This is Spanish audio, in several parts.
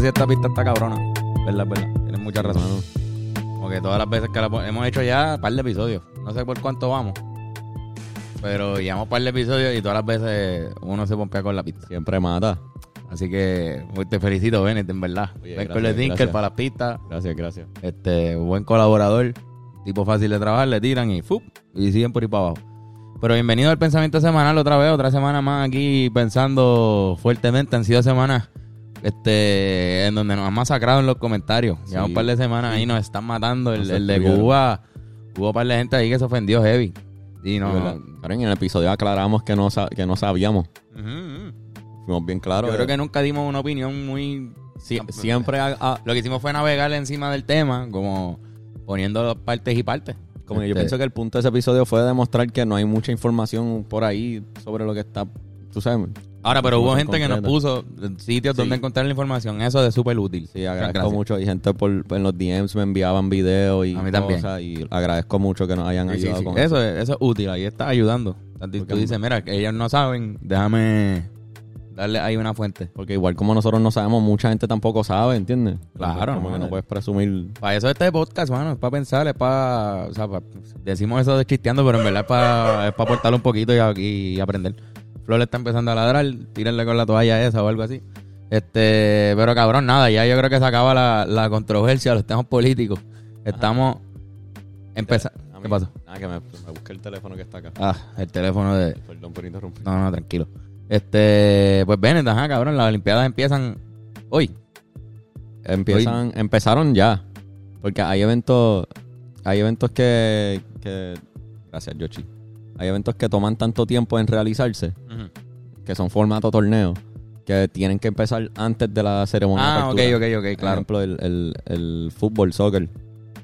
verdad, sí, esta pista está cabrona. Verdad, verdad. Tienes mucha razón. Porque todas las veces que la pon- hemos hecho ya un par de episodios. No sé por cuánto vamos. Pero llevamos un par de episodios y todas las veces uno se pompea con la pista. Siempre mata. Así que pues, te felicito, Bennett, en verdad. Oye, Ven con gracias, el gracias. para las pistas. Gracias, gracias. Este, buen colaborador. Tipo fácil de trabajar, le tiran y ¡fup! Y siguen por ahí para abajo. Pero bienvenido al pensamiento semanal otra vez, otra semana más aquí pensando fuertemente. Han sido semanas este, en donde nos han masacrado en los comentarios. Sí. Llevamos un par de semanas ahí, nos están matando. El, de. Cuba, hubo un par de gente ahí que se ofendió heavy. Y no. En el episodio aclaramos que no, sa- que no sabíamos. Fuimos bien claros. Yo creo que nunca dimos una opinión muy. Sie- siempre Lo que hicimos fue navegar encima del tema, como poniendo partes y partes. como yo Este, pienso que el punto de ese episodio fue demostrar que no hay mucha información por ahí sobre lo que está, tú sabes. Ahora, pero hubo gente que nos puso sitios Sí. donde encontrar la información. Eso es súper útil. Sí, agradezco Gracias. mucho. Y gente por, en los DMs me enviaban videos y A mí también. cosas. Y agradezco mucho que nos hayan Sí, ayudado sí. con Eso, es, eso es útil. Ahí está ayudando. Tú Porque- dices, mira, que ellos no saben, déjame darle ahí una fuente. Porque igual como nosotros no sabemos, mucha gente tampoco sabe, ¿entiendes? Claro, Como no, que no eh. puedes presumir. Para eso este podcast, mano, es para pensar, es para... O sea, decimos eso de chisteando, pero en verdad es para, es para aportarle un poquito y, y aprender. Flor le está empezando a ladrar, tírenle con la toalla esa o algo así. Este, pero cabrón, nada, ya yo creo que se acaba la, la controversia, los temas políticos. Estamos empezando... ¿Qué pasó? Ah, que me, me busqué el teléfono que está acá. Ah, el teléfono de... Perdón por interrumpir. No, no, tranquilo. Este, pues Bennett, ajá, cabrón, las Olimpiadas empiezan hoy. Empiezan, empezaron ya. Porque hay eventos, hay eventos que, que, gracias Yoshi. Hay eventos que toman tanto tiempo en realizarse, que son formato torneo, que tienen que empezar antes de la ceremonia. de Ah, ok, apertura. ok, ok, Por claro. ejemplo, el, el, el fútbol, soccer,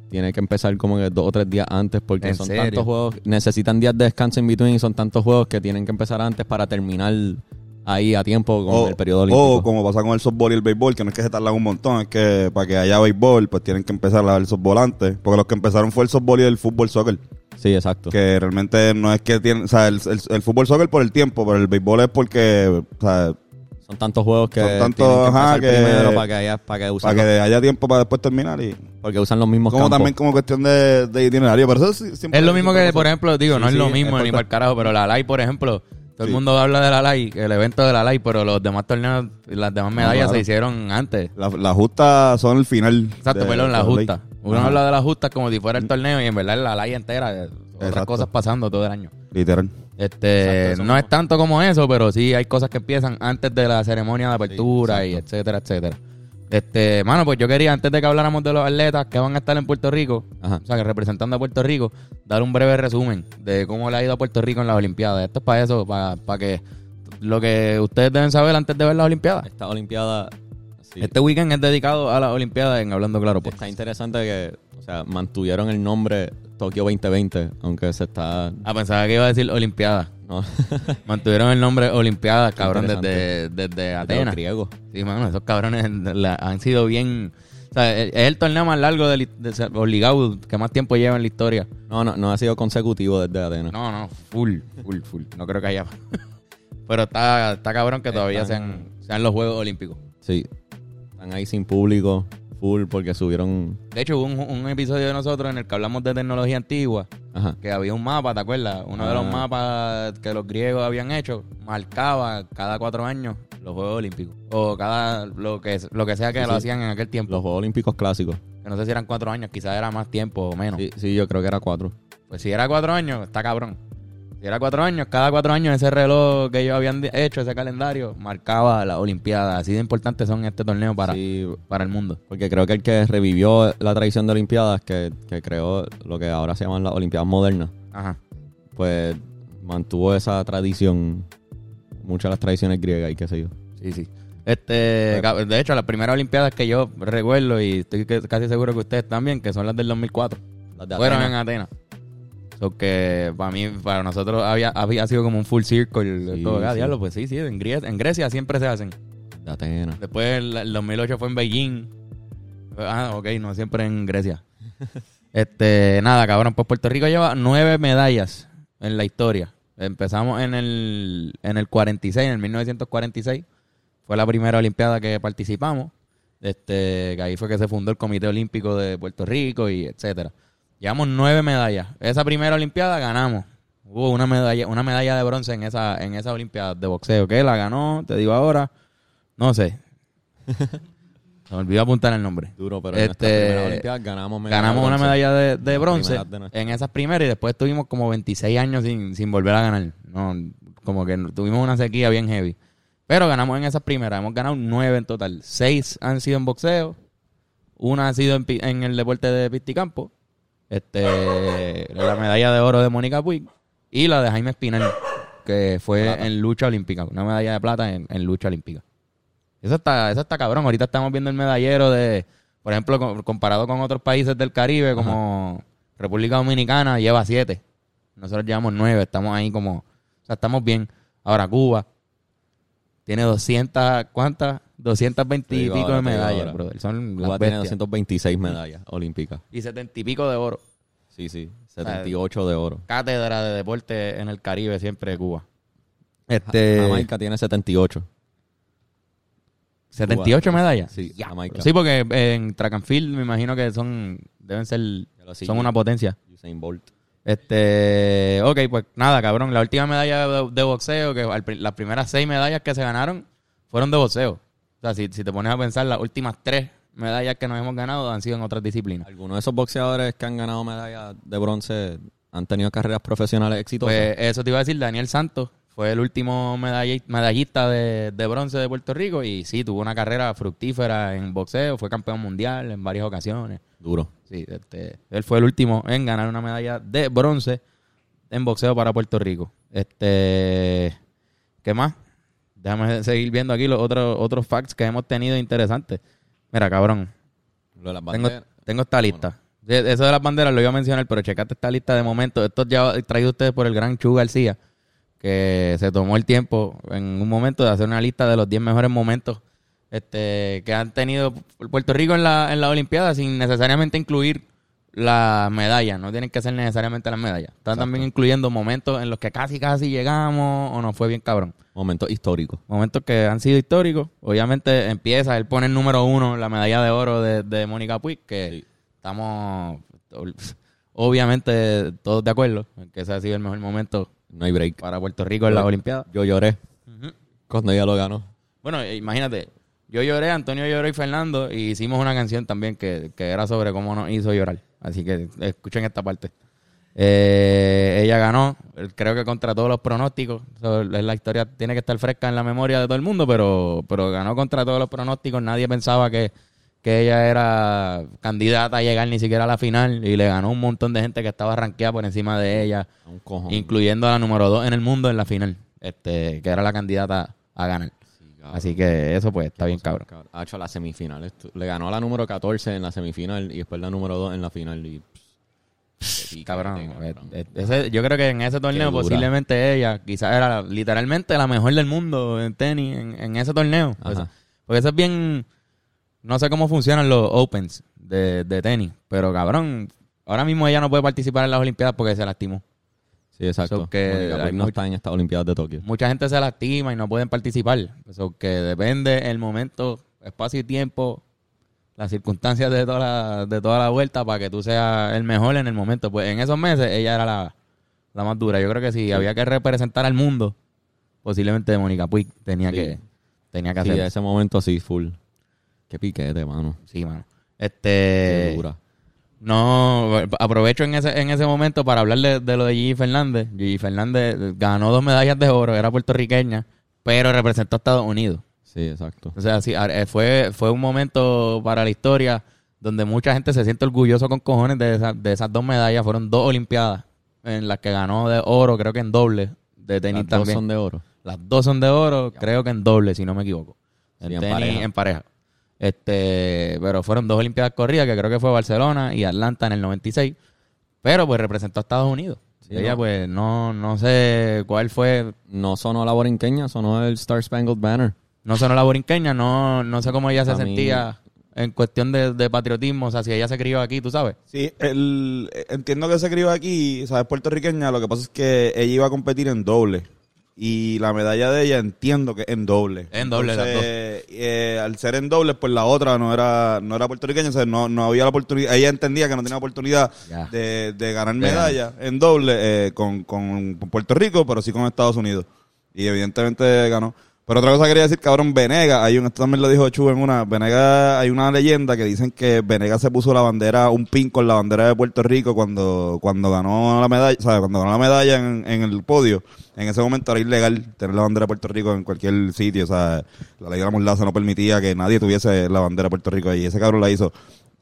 tiene que empezar como que dos o tres días antes porque ¿En son serio? tantos juegos, necesitan días de descanso in between y son tantos juegos que tienen que empezar antes para terminar ahí a tiempo con O, el periodo olímpico. o como pasa con el softball y el béisbol, que no es que se tardan un montón, es que para que haya béisbol, pues tienen que empezar a el softball antes. Porque los que empezaron fue el softball y el fútbol soccer. Sí, exacto. Que realmente no es que tienen, o sea, el, el- el fútbol soccer por el tiempo, pero el béisbol es porque, o sea, Son tantos juegos que Son tantos, que ajá, que- primero para que haya, para que para que los- haya tiempo para después terminar y porque usan los mismos como campos. también como cuestión de, de itinerario. Pero eso siempre Es lo mismo que, por ejemplo, digo, Sí, no es sí, lo mismo es ni para el carajo, pero la LAI, por ejemplo, todo el mundo habla de la LAI, el evento de la LAI, pero los demás torneos, las demás medallas claro. se hicieron antes. La- Las justas son el final. Exacto, de- perdón, la justa. Uno Ajá. habla de la justa como si fuera el torneo y en verdad es la LAI entera, otras Exacto. cosas pasando todo el año. Literal. Este, Exacto, no es tanto como eso, pero sí hay cosas que empiezan antes de la ceremonia de apertura Sí, y etcétera, etcétera. Este, mano, pues yo quería, antes de que habláramos de los atletas que van a estar en Puerto Rico, Ajá. o sea, que representando a Puerto Rico, dar un breve resumen de cómo le ha ido a Puerto Rico en las Olimpiadas. Esto es para eso, para, para que lo que ustedes deben saber antes de ver las Olimpiadas. Esta Olimpiada sí, Este weekend es dedicado a las Olimpiadas en Hablando Claro. Pues. está interesante que, o sea, mantuvieron el nombre Tokio 2020, aunque se está Ah, pensaba que iba a decir Olimpiadas. no, Mantuvieron el nombre Olimpiadas, cabrón, desde, desde Atenas. griegos. Sí, mano, esos cabrones la- han sido bien. O sea, es es el torneo más largo de, de- de- obligado que más tiempo lleva en la historia. No, no, no ha sido consecutivo desde Atenas. No, no, full, full, full. No creo que haya. Pero está, está cabrón que todavía Están- sean, sean los Juegos Olímpicos. Sí. Están ahí sin público, full, porque subieron. De hecho, hubo un, un episodio de nosotros en el que hablamos de tecnología antigua, Ajá. que había un mapa, ¿te acuerdas? Uno de los Ah. mapas que los griegos habían hecho marcaba cada cuatro años los Juegos Olímpicos. O cada, lo que, lo que sea que Sí, lo sí. hacían en aquel tiempo. Los Juegos Olímpicos clásicos. Que no sé si eran cuatro años, quizás era más tiempo o menos. Sí, sí, yo creo que era cuatro. Pues si era cuatro años, está cabrón. Era cuatro años, cada cuatro años ese reloj que ellos habían hecho, ese calendario, marcaba la Olimpiada. Así de importantes son este torneo para, Sí, para el mundo. porque creo que el que revivió la tradición de Olimpiadas, que, que creó lo que ahora se llaman las Olimpiadas modernas, Ajá. pues mantuvo esa tradición, muchas de las tradiciones griegas y qué sé yo. Sí, sí. Este, ca- de hecho, las primeras Olimpiadas que yo recuerdo, y estoy casi seguro que ustedes también, que son las del 2004, Las de fueron en Atenas. So que para mí, para nosotros había, había sido como un full circle. Sí, todo. Ah, sí. diablo, pues sí, sí, en Grecia, en Grecia siempre se hacen. de Atenas. Después el, el 2008 fue en Beijing. Ah, ok, no, siempre en Grecia. este, nada, cabrón. Pues Puerto Rico lleva nueve medallas en la historia. Empezamos en el, en el 46, en el 1946. Fue la primera Olimpiada que participamos. Este, que ahí fue que se fundó el Comité Olímpico de Puerto Rico y etcétera. Llevamos nueve medallas. Esa primera Olimpiada ganamos. Hubo una medalla, una medalla de bronce en esa, en esa Olimpiada de boxeo. ¿Qué? La ganó, te digo ahora. No sé. Se me olvidó apuntar el nombre. Duro, pero en Este, esta primera Olimpiada ganamos Ganamos de una medalla de, de bronce de en esas primeras y después tuvimos como 26 años sin, sin volver a ganar. No, como que tuvimos una sequía bien heavy. Pero ganamos en esas primeras. Hemos ganado nueve en total. Seis han sido en boxeo. Una ha sido en, en el deporte de pisticampo. Este, la medalla de oro de Mónica Puig. Y la de Jaime Espinal, que fue en lucha olímpica. Una medalla de plata en, en lucha olímpica. Eso está, eso está cabrón. Ahorita estamos viendo el medallero de, por ejemplo, co- comparado con otros países del Caribe, como República Dominicana, lleva siete. Nosotros llevamos nueve. Estamos ahí como, o sea, estamos bien. Ahora Cuba tiene 200, ¿cuántas? 220 Te y pico ahora, de medallas, brother. Son Cuba las tiene bestias. 226 medallas olímpicas. Y 70 y pico de oro. Sí, sí. 78 de oro. Cátedra de deporte en el Caribe siempre Cuba. Este, Jamaica tiene 78. 78 Cuba. medallas. Sí, Jamaica. Sí, porque en track and field me imagino que son, deben ser, son una potencia. Usain Bolt. Este, ok, pues nada, cabrón. La última medalla de, de boxeo, que al las primeras seis medallas que se ganaron fueron de boxeo. O sea, si, si te pones a pensar, las últimas tres medallas que nos hemos ganado han sido en otras disciplinas. Algunos de esos boxeadores que han ganado medallas de bronce han tenido carreras profesionales exitosas. Pues eso te iba a decir, Daniel Santos fue el último medall- medallista de, de bronce de Puerto Rico y sí, tuvo una carrera fructífera en boxeo, fue campeón mundial en varias ocasiones. Duro. Sí, este, él fue el último en ganar una medalla de bronce en boxeo para Puerto Rico. Este, ¿qué más? Déjame seguir viendo aquí los otros otros facts que hemos tenido interesantes. Mira, cabrón, Lo de las tengo, banderas. tengo esta lista. Eso de las banderas lo iba a mencionar, pero checate esta lista de momentos. Esto ya traído ustedes por el gran Chu García, que se tomó el tiempo en un momento de hacer una lista de los 10 mejores momentos este, que han tenido Puerto Rico en la, en la Olimpiada sin necesariamente incluir las medallas. No tienen que ser necesariamente las medallas. Están también incluyendo momentos en los que casi, casi llegamos o nos fue bien cabrón. Momentos históricos. Momentos que han sido históricos. Obviamente empieza, él pone el número uno, la medalla de oro de, de Mónica Puig, que Sí. estamos obviamente todos de acuerdo en que ese ha sido el mejor momento No hay break. para Puerto Rico en las Olimpiadas. Yo lloré cuando ella lo ganó. Bueno, imagínate, yo lloré, Antonio lloró y Fernando, y hicimos una canción también que, que era sobre cómo nos hizo llorar. Así que escuchen esta parte. Eh, ella ganó, creo que contra todos los pronósticos. La historia tiene que estar fresca en la memoria de todo el mundo, pero, pero ganó contra todos los pronósticos. Nadie pensaba que, que ella era candidata a llegar ni siquiera a la final, y le ganó un montón de gente que estaba rankeada por encima de ella A un cojón. incluyendo a la número 2 en el mundo en la final, este, que era la candidata a ganar. Cabrón. Así que eso pues está bien cabrón. Ha hecho la semifinal. Estu- Le ganó a la número 14 en la semifinal y después la número 2 en la final. Y, pss, qué Cabrón, eh, eh, ese- yo creo que en ese torneo posiblemente ella quizás era literalmente la mejor del mundo en tenis en, en ese torneo. Pues, porque eso es bien, no sé cómo funcionan los opens de, de tenis, pero cabrón, ahora mismo ella no puede participar en las Olimpiadas porque se lastimó. Sí, exacto. So que Mónica hay no está en estas Olimpiadas de Tokio. Mucha gente se lastima y no pueden participar. Eso que depende el momento, espacio y tiempo, las circunstancias de toda la, de toda la vuelta para que tú seas el mejor en el momento. Pues en esos meses ella era la, la más dura. Yo creo que si había que representar al mundo, posiblemente Mónica Puig tenía Sí. que tenía que Sí, hacer. ese momento sí, full. Qué piquete, mano. Sí, mano. Qué Este dura. No, aprovecho en ese, en ese momento para hablar de, de lo de Gigi Fernández. Gigi Fernández ganó dos medallas de oro, era puertorriqueña, pero representó a Estados Unidos. Sí, exacto. O sea, sí, eh, fue, fue un momento para la historia donde mucha gente se siente orgulloso con cojones de, esa- de esas dos medallas. Fueron dos Olimpiadas en las que ganó de oro, creo que en doble, de tenis Las dos son de oro. Las dos son de oro, creo que en doble, si no me equivoco. En Sí, en tenis, pareja. en pareja. Este, pero fueron dos Olimpiadas corridas, que creo que fue Barcelona y Atlanta en el 96. Pero pues representó a Estados Unidos. Sí, Ella ¿no? pues no, no sé cuál fue, No sonó la borinqueña, sonó el Star Spangled Banner. no sonó la borinqueña, no, no sé cómo ella se A mí- sentía en cuestión de, de patriotismo, o sea, si ella se crió aquí, tú sabes. Sí, el, entiendo que se crió aquí, ¿sabes? Puertorriqueña. Lo que pasa es que ella iba a competir en doble. Y la medalla de ella entiendo que es en doble. En doble, dos. eh, al ser en doble, pues la otra no era no era puertorriqueña, o sea, no, no había la oportunidad, ella entendía que no tenía oportunidad Ya. de, de ganar medalla en doble eh, con, con Puerto Rico, pero sí con Estados Unidos. Y evidentemente ganó. Pero otra cosa que quería decir, cabrón, Venega, hay un, esto también lo dijo Chu en una, Venega, hay una leyenda que dicen que Venega se puso la bandera, un pin con la bandera de Puerto Rico cuando, cuando ganó la medalla, ¿sabes? Cuando ganó la medalla en, el podio. En ese momento era ilegal tener la bandera de Puerto Rico en cualquier sitio, o sea, la ley de la mordaza no permitía que nadie tuviese la bandera de Puerto Rico ahí. Ese cabrón la hizo.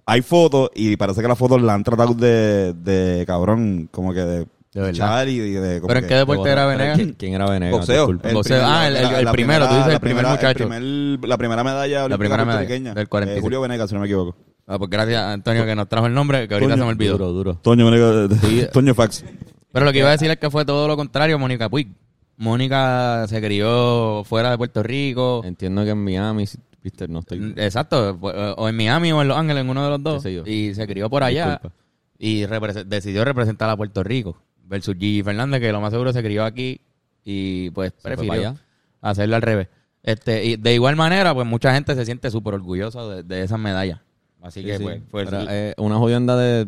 Hay fotos y parece que las fotos la han tratado de, de cabrón, como que de, De verdad. y de... como ¿Pero en qué deporte era Venegas? ¿Quién, quién era Venegas? Boxeo. Disculpa. Boxeo. Ah, el- el- el primero, tú dices el primer primera- muchacho. primer- la primera medalla olímpica primera medalla, del 46. Eh, Julio Venegas, si no me equivoco. Ah, pues gracias, Antonio, que nos trajo el nombre, que ahorita se me olvidó. Duro, duro. Toño Venegas, Toño Fax. Pero lo que iba a decir es que fue todo lo contrario, Mónica Puig. Mónica se crió fuera de Puerto Rico. Entiendo que en Miami, viste, no estoy... Exacto, fue- o en Miami o en Los Ángeles, en uno de los dos. Y se crió por allá Disculpa. y represe- decidió representar a Puerto Rico. Versus Gigi Fernández, que lo más seguro se crió aquí y pues para prefirió hacerlo al revés. Este, y de igual manera, pues mucha gente se siente súper orgullosa de, de esas medallas. Así Sí, que sí. pues fue Pero, el- eh, una jodienda de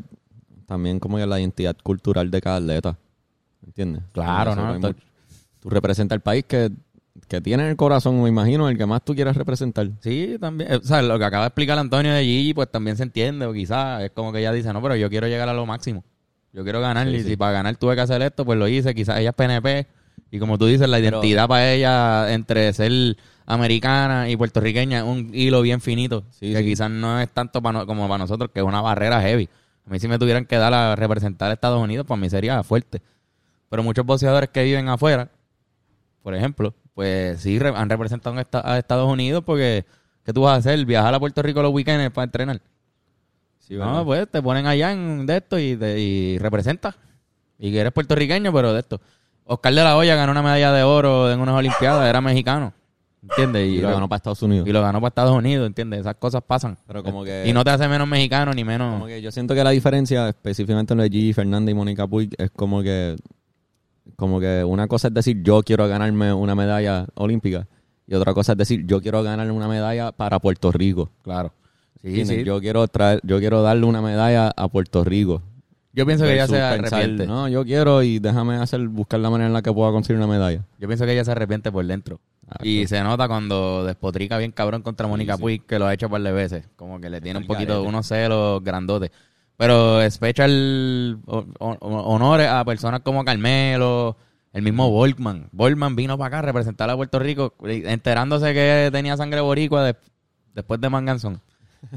también como que la identidad cultural de cada atleta. ¿Entiendes? Claro, ¿no? mucho- Tú representas el país que, que tiene en el corazón, me imagino, el que más tú quieras representar. Sí, también. O sea, lo que acaba de explicar Antonio de Gigi, pues también se entiende, o quizás es como que ella dice, no, pero yo quiero llegar a lo máximo. Yo quiero ganar, Sí, y sí. si para ganar tuve que hacer esto, pues lo hice. Quizás ella es PNP, y como tú dices, la Pero- identidad para ella entre ser americana y puertorriqueña es un hilo bien finito, Sí, que quizás no es tanto para no- como para nosotros, que es una barrera heavy. A mí si me tuvieran que dar a representar a Estados Unidos, para mí sería fuerte. Pero muchos boxeadores que viven afuera, por ejemplo, pues sí han representado a Estados Unidos porque ¿qué tú vas a hacer? ¿Viajar a Puerto Rico los weekends para entrenar? Sí, no, pues te ponen allá en de esto y, te, y representas. Y que eres puertorriqueño, pero de esto. Oscar de la Hoya ganó una medalla de oro en unas Olimpiadas, era mexicano. ¿Entiendes? y lo ganó para Estados Unidos. y lo ganó para Estados Unidos, ¿entiendes? Esas cosas pasan. Pero como que- Y no te hace menos mexicano ni menos... Como que yo siento que la diferencia, específicamente en lo de Gigi Fernández y Mónica Puig, es como que, como que una cosa es decir yo quiero ganarme una medalla olímpica y otra cosa es decir yo quiero ganarme una medalla para Puerto Rico. Claro. Sí. Yo quiero traer, yo quiero darle una medalla a Puerto Rico. Yo pienso que ella se pensar, arrepiente. No, yo quiero y déjame hacer, buscar la manera en la que pueda conseguir una medalla. Yo pienso que ella se arrepiente por dentro. Ah, y se nota cuando despotrica bien cabrón contra Mónica sí. Puig, que lo ha hecho un par de veces. Como que le tiene un poquito, garete. unos celos grandotes. Pero special o- o- honores a personas como Carmelo, el mismo Volkman. Volkman vino para acá a representar a Puerto Rico, enterándose que tenía sangre boricua de- después de Manganzón.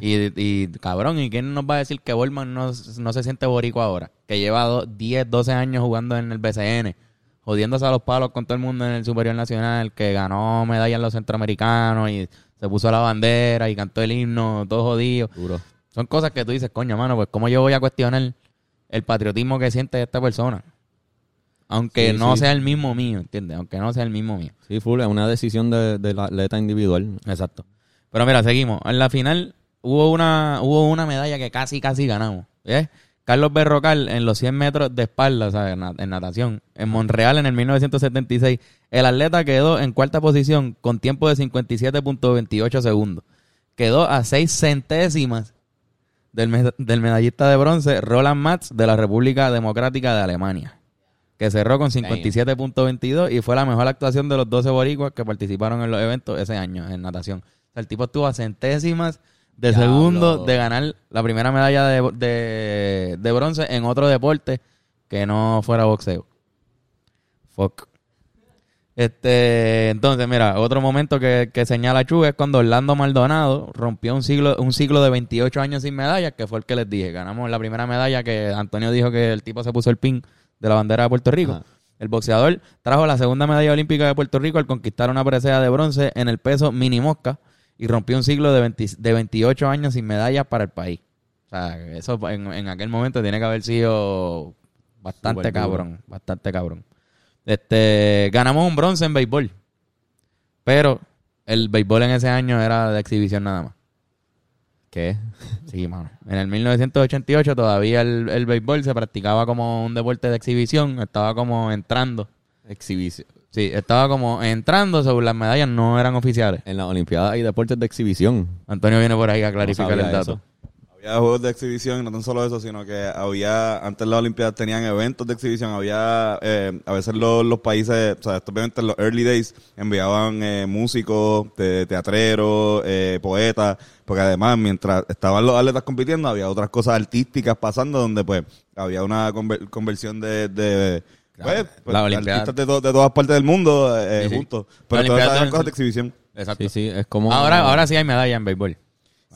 Y, y, cabrón, ¿y quién nos va a decir que Volkman no, no se siente boricua ahora? Que lleva do- 10, 12 años jugando en el BCN, jodiéndose a los palos con todo el mundo en el Superior Nacional, que ganó medallas en los centroamericanos y se puso la bandera y cantó el himno, todo jodido. Duro. Son cosas que tú dices, coño, mano, pues cómo yo voy a cuestionar el patriotismo que siente esta persona. Aunque Sí, no sí. sea el mismo mío, ¿entiendes? Aunque no sea el mismo mío. Sí, full, es una decisión de, de la atleta individual. Exacto. Pero mira, seguimos. En la final hubo una, hubo una medalla que casi, casi ganamos. ¿eh? Carlos Berrocal en los 100 metros de espalda, en, na- en natación, en Monreal en el 1976. El atleta quedó en cuarta posición con tiempo de 57.28 segundos. Quedó a 6 centésimas del, me- del medallista de bronce Roland Matz de la República Democrática de Alemania, que cerró con 57.22 y fue la mejor actuación de los 12 boricuas que participaron en los eventos ese año en natación. O sea, el tipo estuvo a centésimas de Diablo. segundo de ganar la primera medalla de, de, de bronce en otro deporte que no fuera boxeo. Fuck. Este, entonces, mira, otro momento que, que señala Chu es cuando Orlando Maldonado rompió un siglo, un ciclo de 28 años sin medallas, que fue el que les dije. Ganamos la primera medalla que Antonio dijo que el tipo se puso el pin de la bandera de Puerto Rico. Ajá. El boxeador trajo la segunda medalla olímpica de Puerto Rico al conquistar una presea de bronce en el peso mini mosca y rompió un siglo de, 20 de 28 años sin medallas para el país. O sea, eso en, en aquel momento tiene que haber sido bastante duro. cabrón, bastante cabrón. Este, ganamos un bronce en béisbol. Pero el béisbol en ese año era de exhibición nada más. ¿Qué? Sí, mano. En el 1988 todavía el, el béisbol se practicaba como un deporte de exhibición, estaba como entrando. Exhibición. Sí, estaba como entrando, según las medallas no eran oficiales. En las Olimpiadas hay deportes de exhibición. Antonio viene por ahí a clarificar el dato. eso. Había juegos de exhibición y no tan solo eso, sino que había, antes las Olimpiadas tenían eventos de exhibición, había, eh, a veces los, los países, o sea, esto obviamente en los early days, enviaban eh, músicos, te- teatreros, eh, poetas, porque además mientras estaban los atletas compitiendo, había otras cosas artísticas pasando donde pues había una conver- conversión de... de pues, pues, la Olimpiada. artistas de, to- de todas partes del mundo eh, Sí, sí. juntos. Pero todas Olimpiada esas cosas de exhibición. Exacto. Sí, sí, es como... Ahora, ahora sí hay medalla en béisbol.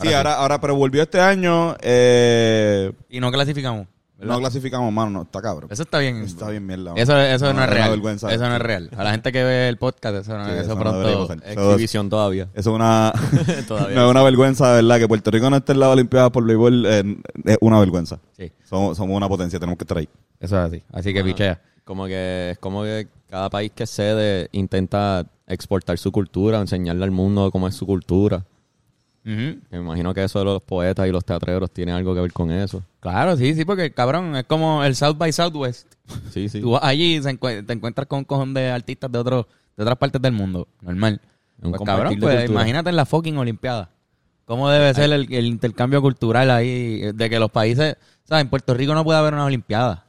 Sí, ahora, ahora, pero volvió este año, eh, Y no clasificamos. ¿verdad? no clasificamos, mano, no, está cabrón. Eso está bien. Está bien mierda. Eso, eso no, No, es real. vergüenza. Eso no es real. A la gente que ve el podcast, eso, no, Sí, eso, eso no pronto. Exhibición todavía. Eso es una, Todavía no, es una vergüenza, de verdad, que Puerto Rico no esté en la Olimpiada por béisbol eh, es una vergüenza. Sí, Somos, somos una potencia, tenemos que estar ahí. Eso es así. Así que pichea. Como que es como que cada país que cede intenta exportar su cultura, enseñarle al mundo cómo es su cultura. Me imagino que eso de los poetas y los teatreros tiene algo que ver con eso. Claro, sí, sí, porque cabrón, es como el South by Southwest. Sí, sí. Tú vas allí y encuent- te encuentras con un cojón de artistas de otros de otras partes del mundo. Normal. Un Pues, cabrón, pues imagínate en la fucking Olimpiada. ¿Cómo debe ser el, el intercambio cultural ahí? eh, De que los países, ¿sabes? En Puerto Rico no puede haber una Olimpiada.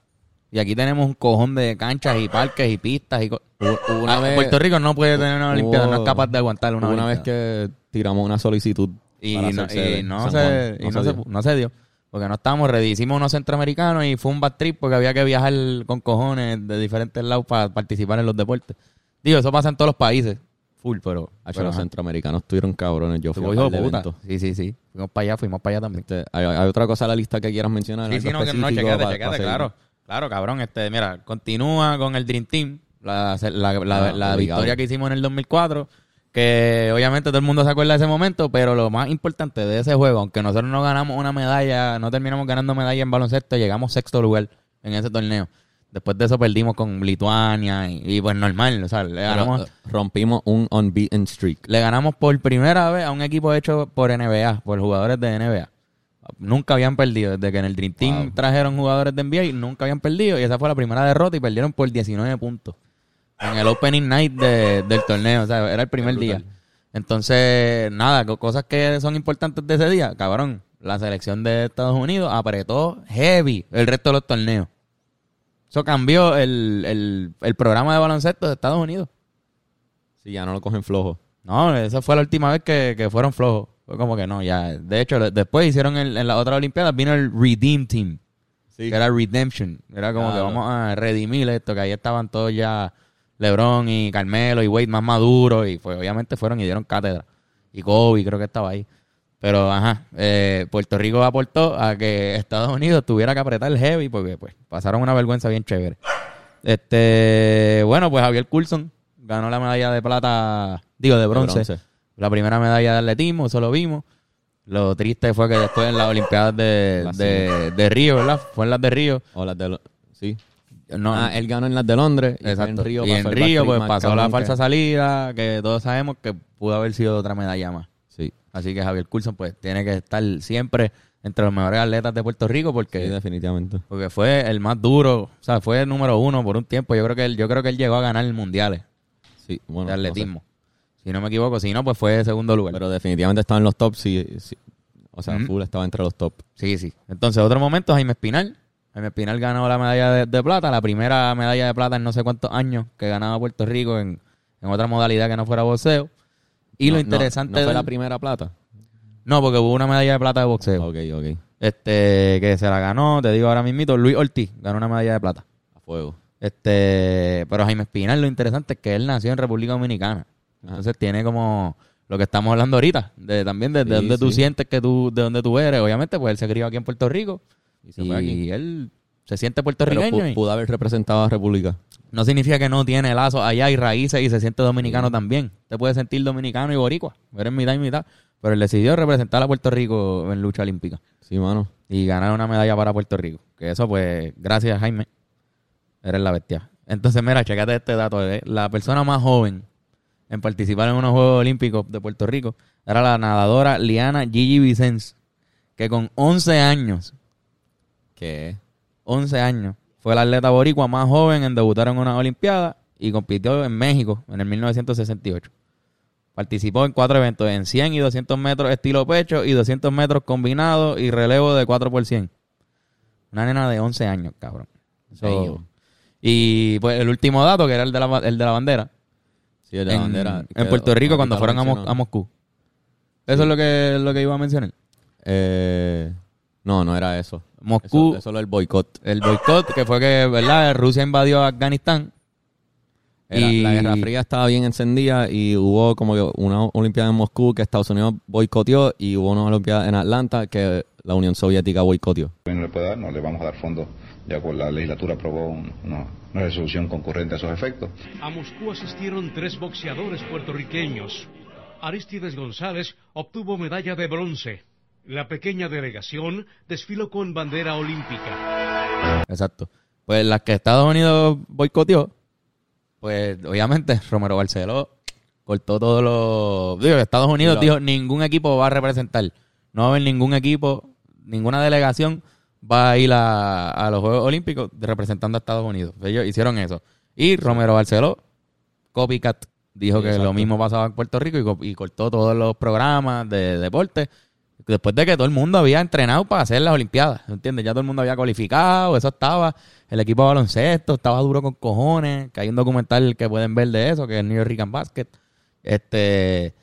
Y aquí tenemos un cojón de canchas y parques y pistas. y co- Hubo una Ah, vez- Puerto Rico no puede tener una Olimpiada, no es capaz de aguantar una una vez Olimpiada. que tiramos una solicitud Y, para no, y San se, Juan. y no, se, dio. no se dio. Porque no estábamos ready. Hicimos unos centroamericanos y fue un bad trip porque había que viajar con cojones de diferentes lados para participar en los deportes. Digo, eso pasa en todos los países. Full, pero... Hacho, pero los ajá. centroamericanos estuvieron cabrones. Yo fui Estuvo a hijo de puta. Sí, sí, sí. Fuimos para allá, fuimos para allá también. Este, ¿hay, hay otra cosa en la lista que quieras mencionar? Sí, ¿Algo sí, no, que no, específico pa- seguir? claro. Claro, cabrón. Este, mira, continúa con el Dream Team. La, la, la, Ah, la victoria que hicimos en el 2004. Que obviamente todo el mundo se acuerda de ese momento, pero lo más importante de ese juego, aunque nosotros no ganamos una medalla, no terminamos ganando medalla en baloncesto, llegamos sexto lugar en ese torneo. Después de eso perdimos con Lituania y, y, pues normal, o sea, le ganamos, eh, rompimos un unbeaten streak. le ganamos por primera vez a un equipo hecho por NBA, por jugadores de NBA. Nunca habían perdido. Desde que en el Dream Team Wow. trajeron jugadores de NBA, nunca habían perdido. Y esa fue la primera derrota y perdieron por 19 puntos. En el opening night de- del torneo. O sea, era el primer día. Entonces, nada, co- cosas que son importantes de ese día. Cabrón, la selección de Estados Unidos apretó heavy el resto de los torneos. Eso cambió el, el, el programa de baloncesto de Estados Unidos. Sí, ya no lo cogen flojo. No, esa fue la última vez que, que fueron flojos. Fue como que no, ya. De hecho, después hicieron el- en la otra Olimpiada, vino el Redeem Team. Sí. Que era Redemption. Era como que vamos a redimir esto, que ahí estaban todos ya LeBron y Carmelo y Wade más maduros. Y pues obviamente fueron y dieron cátedra. Y Kobe creo que estaba ahí. Pero, ajá, eh, Puerto Rico aportó a que Estados Unidos tuviera que apretar el heavy porque pues pasaron una vergüenza bien chévere. Este, bueno, pues Javier Coulson ganó la medalla de plata, digo, de bronce. bronce. La primera medalla de atletismo, eso lo vimos. Lo triste fue que después en las Olimpiadas de, Las de, de Río, ¿verdad? Fue en las de Río. O las de... lo- Sí. No, ah, él ganó en las de Londres. y exacto. En Río y en Río, pues pasó la falsa que- salida, que todos sabemos que pudo haber sido otra medalla más. Sí, Así que Javier Coulson, pues, tiene que estar siempre entre los mejores atletas de Puerto Rico porque, sí, definitivamente. porque fue el más duro, o sea, fue el número uno por un tiempo. Yo creo que él, yo creo que él llegó a ganar mundiales Sí, bueno, de no sé. Si no me equivoco, si no, pues fue segundo lugar. Pero definitivamente estaba en los top. Sí, sí. O sea, Ujú. full estaba entre los top. Sí, sí. Entonces, otro momento, Jaime Espinal. Jaime Espinal ganó la medalla de, de plata, la primera medalla de plata en no sé cuántos años que ganaba Puerto Rico en, en otra modalidad que no fuera boxeo. Y No, lo no, interesante... ¿No, fue del- la primera plata? No, porque hubo una medalla de plata de boxeo. Ok, ok. Este, que se la ganó, te digo ahora mismito, Luis Ortiz ganó una medalla de plata. A fuego. Este, pero Jaime Espinal, lo interesante es que él nació en República Dominicana. Entonces tiene como lo que estamos hablando ahorita, de también de, de Sí, dónde tú sientes que tú, de dónde tú eres. Obviamente, pues él se crió aquí en Puerto Rico. Y se fue aquí. él se siente Pero puertorriqueño. pu- y pudo haber representado a República. no significa que no tiene lazos allá y raíces y se siente dominicano también. Te puede sentir dominicano y boricua. Eres mitad y mitad. Pero él decidió representar a Puerto Rico en lucha olímpica. Sí, mano. Y ganar una medalla para Puerto Rico. Que eso, pues, gracias Jaime. Eres la bestia. Entonces, mira, checate este dato. eh. La persona más joven en participar en unos Juegos Olímpicos de Puerto Rico era la nadadora Liana Gigi Vicens. Que con 11 años ¿Qué? 11 años. Fue la atleta boricua más joven en debutar en una Olimpiada y compitió en México en el 1968. Participó en cuatro eventos, en 100 y 200 metros estilo pecho y 200 metros combinado y relevo de 4 por 100. Una nena de 11 años, cabrón. So, y pues el último dato, que era el de la, el de la bandera. Sí, en, bandera. en que Puerto Rico cuando fueron a, Mo- mencionó. a Moscú. Eso es lo que, lo que iba a mencionar. Eh, no, no era eso. Moscú, Eso, eso es el boicot. el boicot, que fue que, ¿verdad? Rusia invadió Afganistán. Era- Y- La Guerra Fría estaba bien encendida y hubo como que una Olimpiada en Moscú que Estados Unidos boicoteó y hubo una Olimpiada en Atlanta que la Unión Soviética boicoteó. no le puede dar, no le vamos a dar fondos, ya con la legislatura aprobó un- una, una resolución concurrente a esos efectos. A Moscú asistieron tres boxeadores puertorriqueños. Aristides González obtuvo medalla de bronce. La pequeña delegación desfiló con bandera olímpica. Exacto. Pues las que Estados Unidos boicoteó, pues obviamente Romero Barceló cortó todos los... Digo, Estados Unidos lo- dijo, ningún equipo va a representar. No va a haber ningún equipo, ninguna delegación va a ir a, a los Juegos Olímpicos representando a Estados Unidos. Ellos hicieron eso. Y Romero Barceló, copycat, dijo que lo mismo pasaba en Puerto Rico y, co- y cortó todos los programas de deporte. Después de que todo el mundo había entrenado para hacer las Olimpiadas, ¿entiendes? Ya todo el mundo había cualificado, eso estaba. El equipo de baloncesto estaba duro con cojones, que hay un documental que pueden ver de eso, que es New York Rican Basket. Este,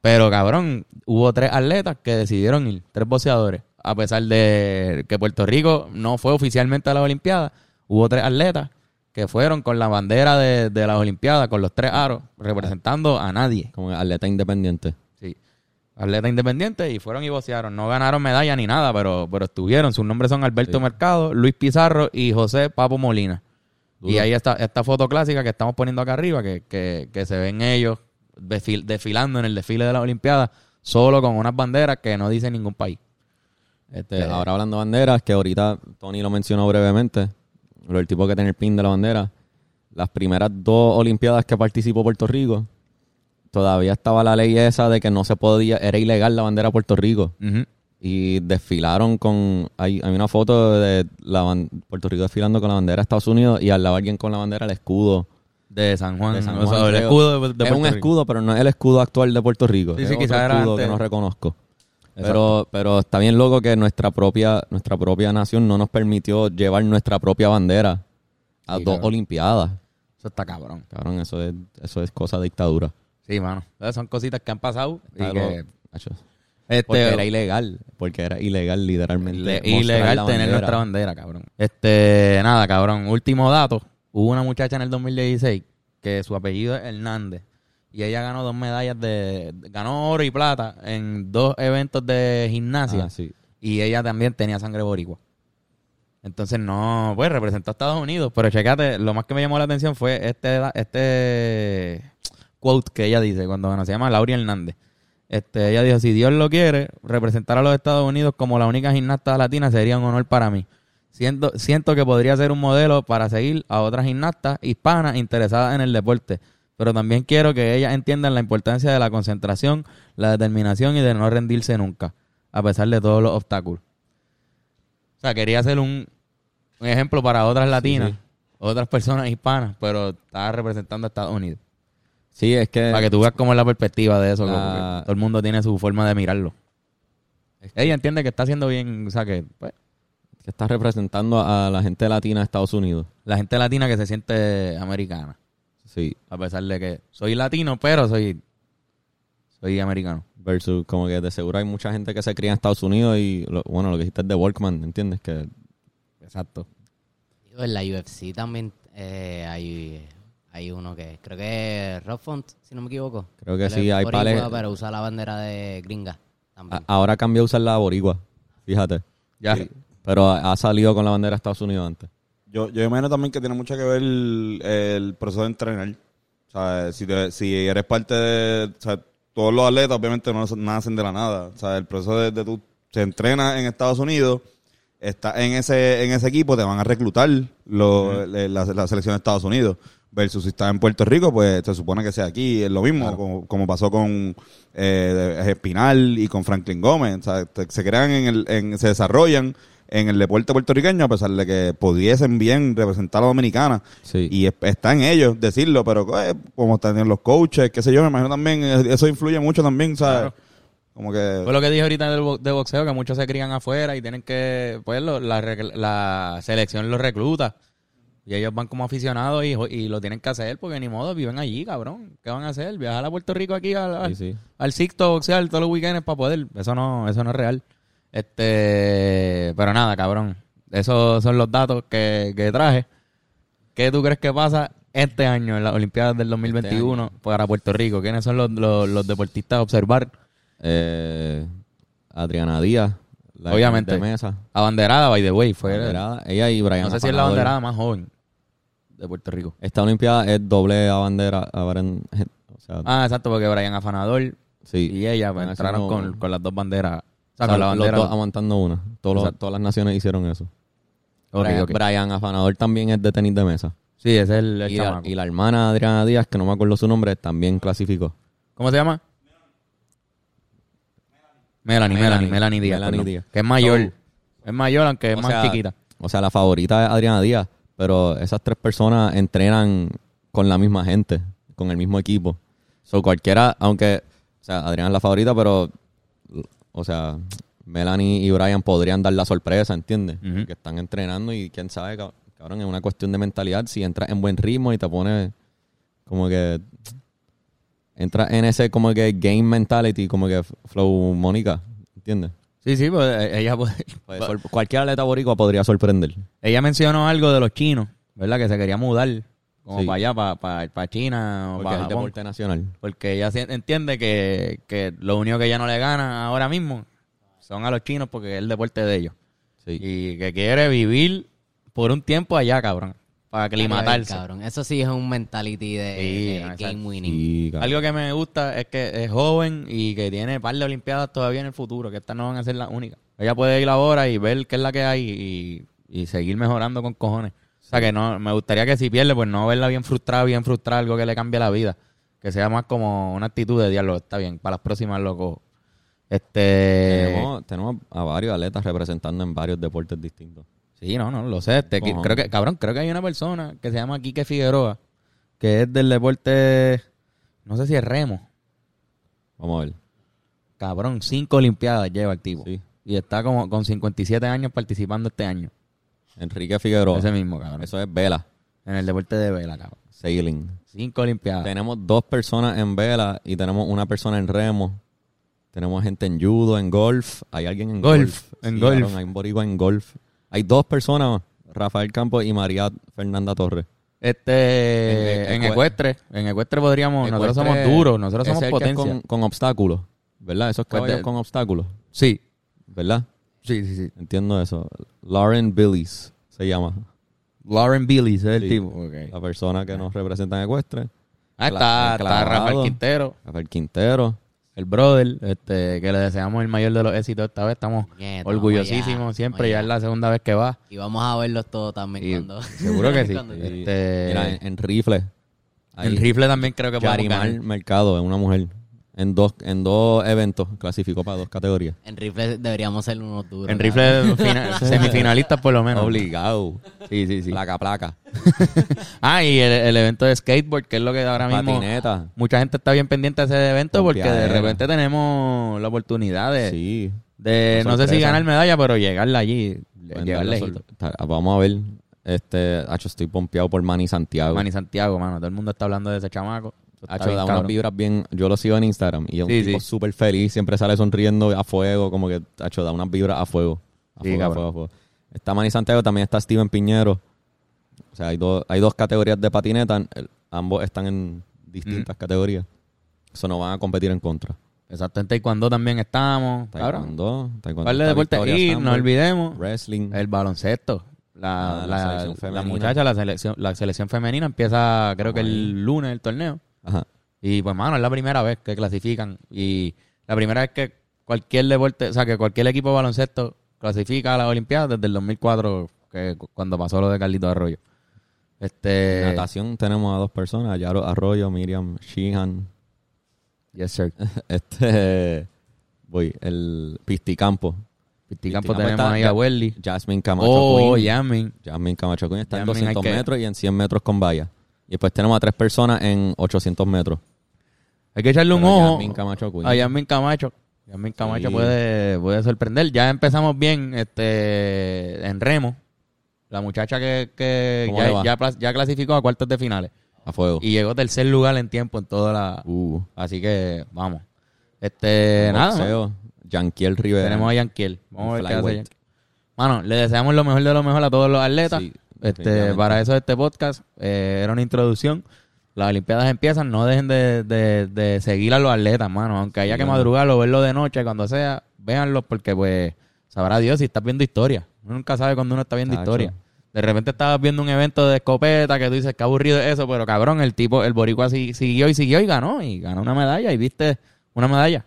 pero cabrón, hubo tres atletas que decidieron ir, tres boxeadores. A pesar de que Puerto Rico no fue oficialmente a las Olimpiadas, hubo tres atletas que fueron con la bandera de, de las Olimpiadas, con los tres aros, representando a nadie. Como atleta independiente. Sí. Atleta independiente y fueron y boxearon. No ganaron medalla ni nada, pero, pero estuvieron. Sus nombres son Alberto Sí. Mercado, Luis Pizarro y José Papo Molina. Duro. Y ahí está esta foto clásica que estamos poniendo acá arriba, que, que, que se ven ellos desfil- desfilando en el desfile de las Olimpiadas, solo con unas banderas que no dicen ningún país. Este, Ahora hablando de banderas, que ahorita Tony lo mencionó brevemente, lo del tipo que tiene el pin de la bandera, las primeras dos Olimpiadas que participó Puerto Rico, todavía estaba la ley esa de que no se podía, era ilegal la bandera de Puerto Rico. Y desfilaron con, hay, hay una foto de la Puerto Rico desfilando con la bandera de Estados Unidos y al lado alguien con la bandera el escudo. de San Juan. de San o sea, Juan, el escudo de, de es un Rico. escudo, pero no es el escudo actual de Puerto Rico. Sí, es sí, quizás era escudo antes. que no reconozco. Pero, pero está bien loco que nuestra propia, nuestra propia nación no nos permitió llevar nuestra propia bandera a Sí, dos cabrón. Olimpiadas. Eso está cabrón. Cabrón, eso es, eso es cosa de dictadura. Sí, mano. Esas son cositas que han pasado. y que, este, Porque era ilegal. Porque era ilegal, literalmente. Ilegal tener nuestra bandera, cabrón. Este, nada, cabrón. Último dato. Hubo una muchacha en el 2016 que su apellido es Hernández. Y ella ganó dos medallas de... Ganó oro y plata en dos eventos de gimnasia. Ah, sí. Y ella también tenía sangre boricua. Entonces no... Pues representó a Estados Unidos. Pero checate, lo más que me llamó la atención fue este... Este... Quote que ella dice cuando ganó. Se llama Lauria Hernández. Este, ella dijo, si Dios lo quiere, representar a los Estados Unidos como la única gimnasta latina sería un honor para mí. Siento, siento que podría ser un modelo para seguir a otras gimnastas hispanas interesadas en el deporte, pero también quiero que ellas entiendan la importancia de la concentración, la determinación y de no rendirse nunca, a pesar de todos los obstáculos. O sea, quería ser un, un ejemplo para otras latinas, sí. otras personas hispanas, pero estaba representando a Estados Unidos. Sí, es que... Para que tú veas cómo es la perspectiva de eso, La- todo el mundo tiene su forma de mirarlo. Ella entiende que está haciendo bien, o sea, que pues, que está representando a la gente latina de Estados Unidos. la gente latina que se siente americana, Sí. a pesar de que soy latino, pero soy soy americano. Versus, como que de seguro hay mucha gente que se cría en Estados Unidos y, lo- bueno, lo que dijiste es de Walkman, ¿entiendes? Que Exacto. En la UFC también eh, hay, hay uno que creo que es Rob Font, si no me equivoco. Creo que sí, hay boricua, pales- Pero usa la bandera de gringa también. a- ahora cambió a usar la boricua, fíjate. Ya. Sí. Pero ha ha salido con la bandera de Estados Unidos antes. Yo, yo imagino también que tiene mucho que ver el, el proceso de entrenar. O sea, si, te- si eres parte de... O sea, todos los atletas obviamente no nacen de la nada. O sea, el proceso de, de tú... Se entrena en Estados Unidos, está en ese, en ese equipo, te van a reclutar lo- la selección de Estados Unidos. Versus si estás en Puerto Rico, pues se supone que sea aquí. Es lo mismo, como, como pasó con eh, Espinal y con Franklin Gómez. O sea, te- se crean en el... En, se desarrollan en el deporte puertorriqueño, a pesar de que pudiesen bien representar a la dominicana. Sí. Y es- está en ellos decirlo, pero eh, como están los coaches, qué sé yo, me imagino también, eh, eso influye mucho también, ¿sabes? Como que... Fue lo que dije ahorita del bo- de boxeo, que muchos se crían afuera y tienen que, pues lo- la, la selección los recluta. Y ellos van como aficionados y, lo tienen que hacer porque ni modo, viven allí, cabrón. ¿Qué van a hacer? ¿Viajar a Puerto Rico aquí al, al, Sí, sí. al Sixto boxear todos los weekends para poder? Eso no, eso no es real. Este, pero nada, cabrón. Esos son los datos que, que traje. ¿Qué tú crees que pasa este año en las Olimpiadas del 2021 para Puerto Rico? ¿Quiénes son los, los, los deportistas a observar? Eh, Adriana Díaz. la Obviamente. de mesa. Abanderada, by the way. Fue, Abanderada. Ella y Brian no sé si es la abanderada más joven de Puerto Rico. Esta Olimpiada es doble abandera. O sea, Ah, exacto, porque Brian Afanador sí. y ella pues, entraron con, con las dos banderas. Sea, con la los bandera. dos aguantando una. Todos los- todas las naciones hicieron eso. Brian, Afanador también es de tenis de mesa. Sí, ese es el, el Y la, y la hermana Adriana Díaz, que no me acuerdo su nombre, también clasificó. ¿Cómo se llama? Melanie, Melanie, Melanie. Melanie Díaz. Melanie. Díaz. Que es mayor. Es mayor, aunque es O más sea, chiquita. O sea, la favorita es Adriana Díaz, pero esas tres personas entrenan con la misma gente, con el mismo equipo. So, cualquiera, aunque, o sea, Adriana es la favorita, pero, o sea, Melanie y Brian podrían dar la sorpresa, ¿entiendes? Que están entrenando y quién sabe, cab- cabrón, es una cuestión de mentalidad. Si entras en buen ritmo y te pones como que entras en ese como que game mentality, como que flow Mónica, ¿entiendes? Sí, sí, pues eh, ella, puede- cualquier atleta boricua podría sorprender. ella mencionó algo de los chinos, ¿verdad? Que se quería mudar como Sí. para allá, para, para, para China o Porque para Japón. deporte nacional. Porque ella entiende que, que lo único que ella no le gana ahora mismo son a los chinos porque es el deporte de ellos. Sí. Y que quiere vivir por un tiempo allá, cabrón. Para aclimatarse. Cabrón, eso sí es un mentality de, Sí, de no, game exacto. winning. Sí. Algo que me gusta es que es joven y que tiene un par de olimpiadas todavía en el futuro, que estas no van a ser las únicas. Ella puede ir ahora y ver qué es la que hay y, y seguir mejorando con cojones. O sea que no, me gustaría que si pierde, pues no verla bien frustrada, bien frustrada, algo que le cambie la vida. Que sea más como una actitud de diálogo. Está bien, para las próximas, loco. Este. tenemos, tenemos a varios atletas representando en varios deportes distintos. Sí, no, no, lo sé. Este, que- creo que, cabrón, creo que hay una persona que se llama Quique Figueroa, que es del deporte, no sé si es remo. Vamos a ver. Cabrón, cinco olimpiadas lleva el tipo. Sí. Y está como con 57 años participando este año. Enrique Figueroa. Ese mismo, cabrón. Eso es vela, En el deporte de vela, cabrón. sailing. Cinco olimpiadas. Tenemos dos personas en vela y tenemos una persona en remo. Tenemos gente en judo, en golf. Hay alguien en Golf, golf. en Sí, golf. cabrón, hay un boricua en golf. Hay dos personas, Rafael Campos y María Fernanda Torres. Este, En- en, en- ecuestre, en ecuestre podríamos, nosotros Ecuestre somos duros, nosotros somos potencia. Con, con obstáculos, ¿verdad? Esos Pues caballos de- con obstáculos, Sí, ¿verdad? Sí, sí, sí. Entiendo eso. Lauren Billis se llama. Lauren Billy, ese es el Sí. tipo. La persona que nos representa en Ecuestre. Ah, está, está. Rafael Quintero, Rafael Quintero. el brother, este, que le deseamos el mayor de los éxitos esta vez. Estamos orgullosísimos siempre, ya es la segunda vez que va. Y vamos a verlos todos también Y cuando... seguro que sí. Este- mira, en, en rifle. En rifle también creo que podemos. Mercado es una mujer. En dos, en dos eventos clasificó para dos categorías. En rifle deberíamos ser unos duros. En rifle fina- semifinalistas por lo menos. Obligado. Sí, sí, sí. Placa, placa. Ah, y el, el evento de skateboard, que es lo que ahora mismo... Patineta. Mucha gente está bien pendiente de ese evento porque de repente tenemos la oportunidad de, Sí. de no sé si ganar medalla, pero llegarla allí. Pueden Llegar darle lejito. sol- ta- Vamos a ver. Este, Hacho, estoy pompeado por Manny Santiago. Manny Santiago, mano. Todo el mundo está hablando de ese chamaco. Hacho, da unas vibras bien. Yo lo sigo en Instagram y es un Sí, tipo sí. súper feliz. Siempre sale sonriendo a fuego. Como que, Hacho, da unas vibras a fuego. A Sí, fuego, a cabrón. fuego, a fuego. Está Manny Santiago, también está Steven Piñero. O sea, hay, dos hay dos categorías de patineta. el- ambos están en Mm. distintas categorías. Eso no van a competir en contra. Exacto, en Taekwondo también estamos. Cabrón. Taekwondo, taekwondo ¿Cuál de está deportes? Victoria Y no olvidemos Wrestling. el baloncesto. La, Ah, la la, selección la femenina. muchacha, la selección, la selección femenina empieza creo que el lunes el torneo. Ajá. Y pues, mano, es la primera vez que clasifican. Y la primera vez que cualquier deporte, o sea, que cualquier equipo de baloncesto clasifica a las Olimpiadas desde el 2004, que cu- cuando pasó lo de Carlito Arroyo. Este. Natación tenemos a dos personas, Yaro Arroyo, Miriam Sheehan. Yes, sir. Este, voy, el Pisticampo. Pisticampo Pisticampo tenemos ahí a Welly. Jasmine Camacho Oh, Queen. Yamin. Jasmine Camacho Queen está en Jasmine hay 200 que- metros y en 100 metros con valla. Y después tenemos a tres personas en 800 metros. Hay que echarle un Pero ojo Yasmin Camacho Queen. a Yasmin Camacho. Yasmin Camacho Sí. puede, puede sorprender. Ya empezamos bien este en remo. La muchacha que, que ¿Cómo le ya, va? ya, plas- ya clasificó a cuartos de finales. A fuego. Y llegó tercer lugar en tiempo en toda la... Uh, Así que vamos. Este, nada. mano. boxeo, Yanquiel Rivera. Tenemos a Yanquiel. Vamos a ver qué hace Flyweight. Yanquiel. Mano, le deseamos lo mejor de lo mejor a todos los atletas. Sí, este, para eso este podcast eh, era una introducción. Las Olimpiadas empiezan, no dejen de, de- de seguir a los atletas, mano. Aunque haya que madrugarlo, verlo de noche, cuando sea, véanlo porque pues sabrá Dios si estás viendo historia. Uno nunca sabe cuando uno está viendo Tacho. historia. De repente estabas viendo un evento de escopeta que tú dices, qué aburrido es eso, pero cabrón, el tipo, el boricua si- siguió y siguió y ganó, y ganó una medalla y viste una medalla.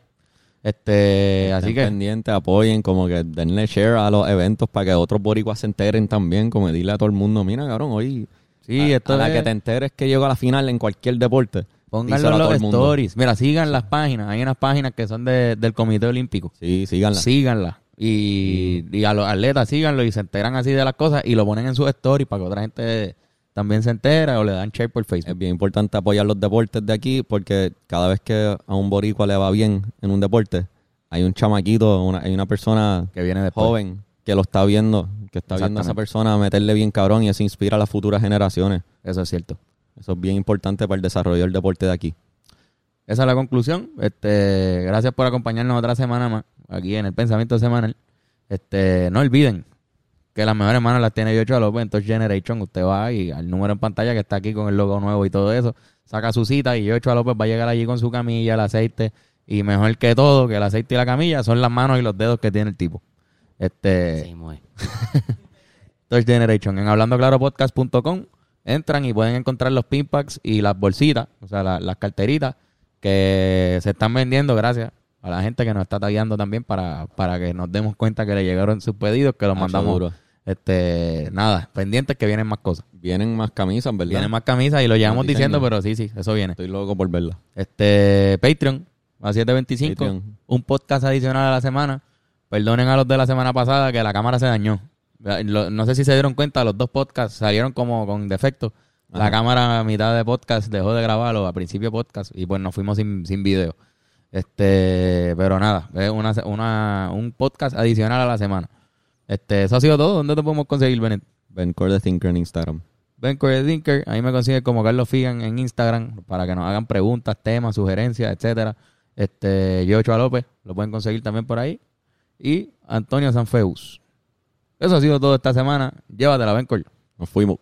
Este, así que pendientes, apoyen, como que denle share a los eventos para que otros boricuas se enteren también, como dile a todo el mundo, mira cabrón, hoy sí, a, esto a la es- que te enteres que llegó a la final en cualquier deporte. Pónganlo en los el mundo. stories. Mira, sigan las páginas. Hay unas páginas que son de- del Comité Olímpico. Sí, síganla. Síganlas. Y, y a los atletas síganlo y se enteran así de las cosas y lo ponen en sus stories para que otra gente también se entere o le dan share por Es Facebook. bien importante apoyar los deportes de aquí porque cada vez que a un boricua le va bien en un deporte, hay un chamaquito, una, hay una persona Que viene después. joven que lo está viendo, que está viendo a esa persona meterle bien cabrón y eso inspira a las futuras generaciones. Eso es cierto. Eso es bien importante para el desarrollo del deporte de aquí. Esa es la conclusión. Este, gracias por acompañarnos otra semana más aquí en el Pensamiento Semanal. Este, no olviden que las mejores manos las tiene Yocho López en Touch Generation. Usted va y al número en pantalla que está aquí con el logo nuevo y todo eso, saca su cita y Yocho López va a llegar allí con su camilla, el aceite y mejor que todo, que el aceite y la camilla son las manos y los dedos que tiene el tipo. Este, Sí, muy. Touch Generation. En hablandoclaropodcast.com entran y pueden encontrar los pinpacks y las bolsitas, o sea, la- las carteritas que se están vendiendo gracias a la gente que nos está tagueando también para, para que nos demos cuenta que le llegaron sus pedidos, que los Ah, mandamos. seguro. Este, nada, pendientes que vienen más cosas. Vienen más camisas, ¿verdad? Vienen más camisas y lo llevamos diciendo, pero sí, sí, eso viene. Estoy loco por verla. Este, Patreon, a 725, Patreon. un podcast adicional a la semana. Perdonen a los de la semana pasada que la cámara se dañó. No sé si se dieron cuenta, los dos podcasts salieron como con defecto. La Ajá. cámara a mitad de podcast dejó de grabarlo a principio podcast y pues nos fuimos sin, sin video. Este, pero nada, es una, una, un podcast adicional a la semana. Este, eso ha sido todo. ¿Dónde te podemos conseguir, Benet? Ben Core the Thinker en Instagram. Ben Corey Dinker, ahí me consigue como Carlos Figan en Instagram para que nos hagan preguntas, temas, sugerencias, etcétera. Este, yo López, lo pueden conseguir también por ahí. Y Antonio Sanfeus. Eso ha sido todo esta semana. Llévatela, Ben Corey. Nos fuimos.